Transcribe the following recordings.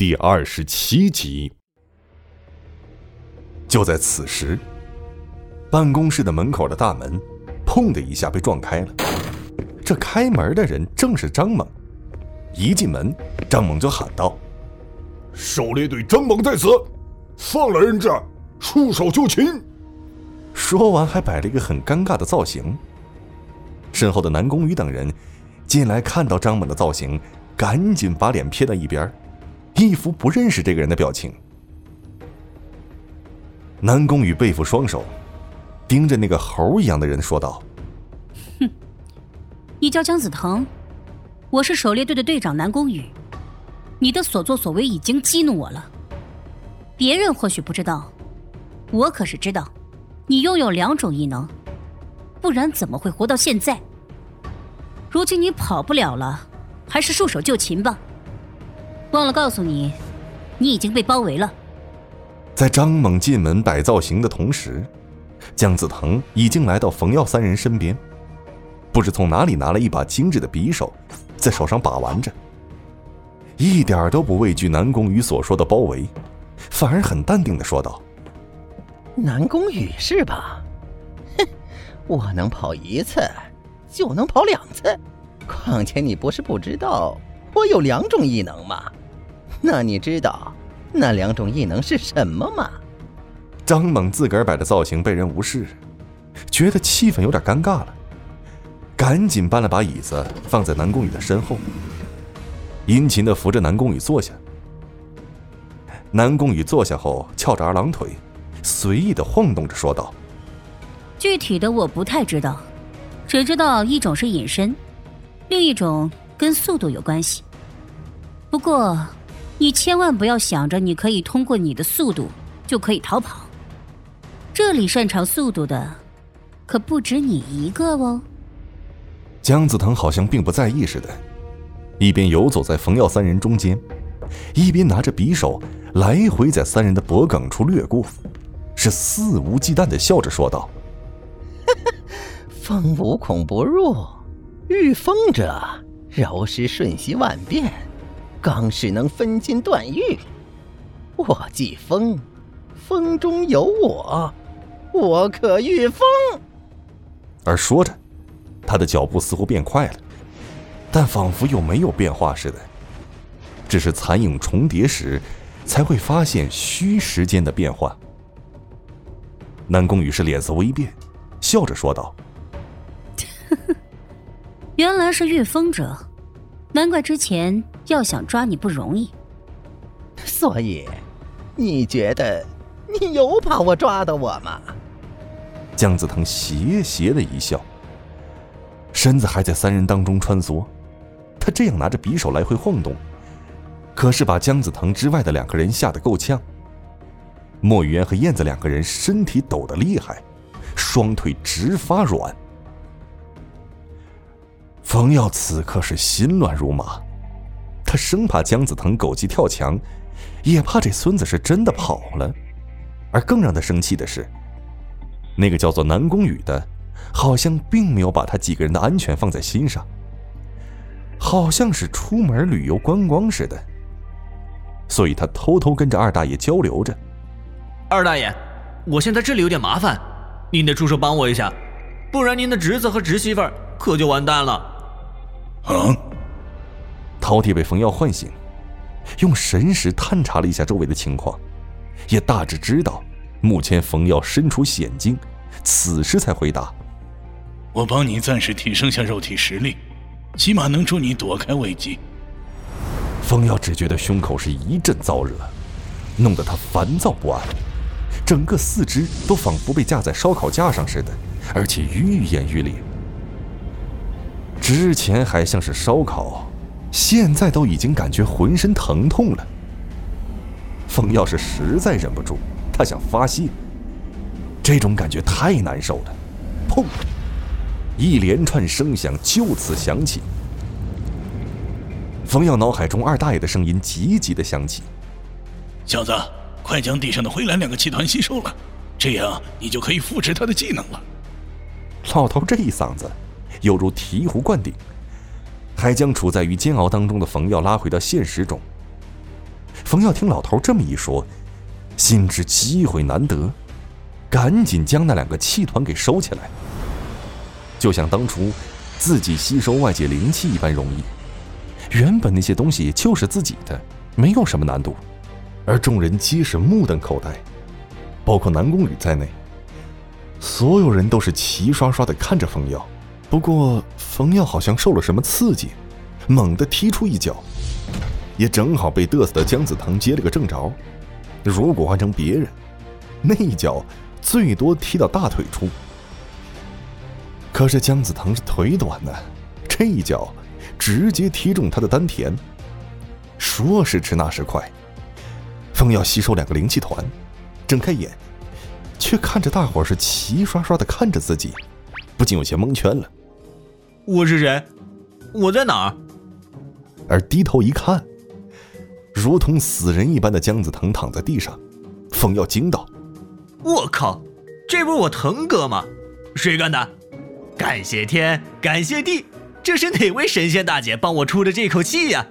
第二十七集。就在此时，办公室的门口的大门“砰”的一下被撞开了。这开门的人正是张猛。一进门，张猛就喊道：“狩猎队张猛在此，放了人质，束手就擒。”说完，还摆了一个很尴尬的造型。身后的南宫羽等人进来，看到张猛的造型，赶紧把脸撇到一边。一副不认识这个人的表情。南宫羽背负双手，盯着那个猴一样的人说道：“哼，你叫姜子腾，我是狩猎队的队长南宫羽。你的所作所为已经激怒我了。别人或许不知道，我可是知道，你拥有两种异能，不然怎么会活到现在？如今你跑不了了，还是束手就擒吧。”忘了告诉你，你已经被包围了。在张猛进门摆造型的同时，姜子腾已经来到冯耀三人身边，不知从哪里拿了一把精致的匕首，在手上把玩着，一点都不畏惧南宫羽所说的包围，反而很淡定的说道：“南宫羽是吧？哼，我能跑一次，就能跑两次。况且你不是不知道，我有两种异能吗？”那你知道那两种异能是什么吗？张猛自个儿摆的造型被人无视，觉得气氛有点尴尬了，赶紧搬了把椅子放在南宫羽的身后，殷勤的扶着南宫羽坐下。南宫羽坐下后，翘着二郎腿，随意的晃动着说道：“具体的我不太知道，只知道一种是隐身，另一种跟速度有关系。不过。”你千万不要想着你可以通过你的速度就可以逃跑，这里擅长速度的可不止你一个哦。姜子腾好像并不在意似的，一边游走在冯耀三人中间，一边拿着匕首来回在三人的脖颈处掠过，是肆无忌惮的笑着说道：“风无孔不入，御风者柔师瞬息万变。”刚是能分金断玉，我即风，风中有我，我可御风。而说着，他的脚步似乎变快了，但仿佛又没有变化似的，只是残影重叠时才会发现虚时间的变化。南宫羽是脸色微变，笑着说道：“原来是御风者。”难怪之前要想抓你不容易，所以你觉得你有把握抓到我吗？姜子腾邪邪的一笑，身子还在三人当中穿梭。他这样拿着匕首来回晃动，可是把姜子腾之外的两个人吓得够呛。莫雨嫣和燕子两个人身体抖得厉害，双腿直发软。冯耀此刻是心乱如麻，他生怕姜子腾狗急跳墙，也怕这孙子是真的跑了。而更让他生气的是，那个叫做南宫羽的，好像并没有把他几个人的安全放在心上，好像是出门旅游观光似的。所以他偷偷跟着二大爷交流着：“二大爷，我现在这里有点麻烦，您得出手帮我一下，不然您的侄子和侄媳妇可就完蛋了。”啊！饕餮被冯耀唤醒，用神识探查了一下周围的情况，也大致知道目前冯耀身处险境，此时才回答：“我帮你暂时提升下肉体实力，起码能助你躲开危机。”冯耀只觉得胸口是一阵燥热，弄得他烦躁不安，整个四肢都仿佛被架在烧烤架上似的，而且愈演愈烈。之前还像是烧烤，现在都已经感觉浑身疼痛了。风耀是实在忍不住，他想发泄。这种感觉太难受了。砰！一连串声响就此响起。冯耀脑海中二大爷的声音急急的响起：“小子，快将地上的灰蓝两个气团吸收了，这样你就可以复制他的技能了。”老头这一嗓子。犹如醍醐灌顶，还将处在于煎熬当中的冯耀拉回到现实中。冯耀听老头这么一说，心知机会难得，赶紧将那两个气团给收起来，就像当初自己吸收外界灵气一般容易。原本那些东西就是自己的，没有什么难度，而众人皆是目瞪口呆，包括南宫羽在内，所有人都是齐刷刷的看着冯耀。不过冯耀好像受了什么刺激，猛地踢出一脚，也正好被嘚瑟的姜子腾接了个正着。如果换成别人，那一脚最多踢到大腿处。可是姜子腾是腿短呢，这一脚。直接踢中他的丹田，说时迟那时快，风要吸收两个灵气团，睁开眼，却看着大伙是齐刷刷的看着自己，不禁有些蒙圈了。我是谁？我在哪儿？而低头一看，如同死人一般的姜子腾躺在地上，风耀惊道：“我靠，这不是我腾哥吗？谁干的？感谢天，感谢地。”这是哪位神仙大姐帮我出的这口气呀？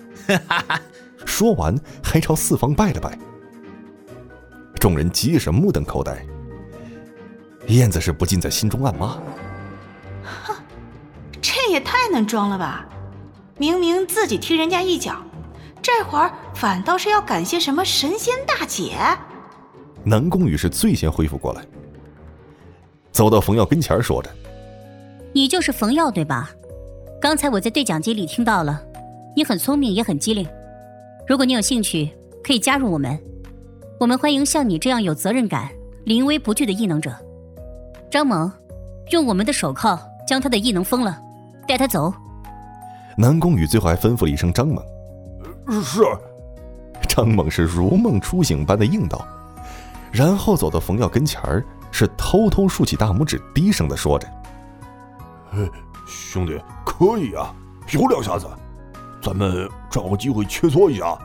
说完，还朝四方拜了拜。众人皆是目瞪口呆。燕子是不禁在心中暗骂：“哼，这也太能装了吧！明明自己踢人家一脚，这会儿反倒是要感谢什么神仙大姐？”南宫羽是最先恢复过来，走到冯耀跟前，说着：“你就是冯耀对吧？”刚才我在对讲机里听到了，你很聪明也很机灵。如果你有兴趣，可以加入我们。我们欢迎像你这样有责任感、临危不惧的异能者。张萌，用我们的手铐将他的异能封了，带他走。南宫羽最后还吩咐了一声：“张猛。”是。张猛是如梦初醒般的应道，然后走到冯耀跟前儿，是偷偷竖起大拇指，低声的说着：“兄弟。”可以啊，有两下子，咱们找个机会切磋一下。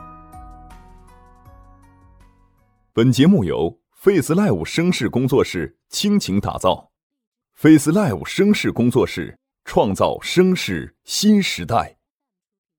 本节目由 Face Live 声势工作室倾情打造，Face Live 声势工作室创造声势新时代。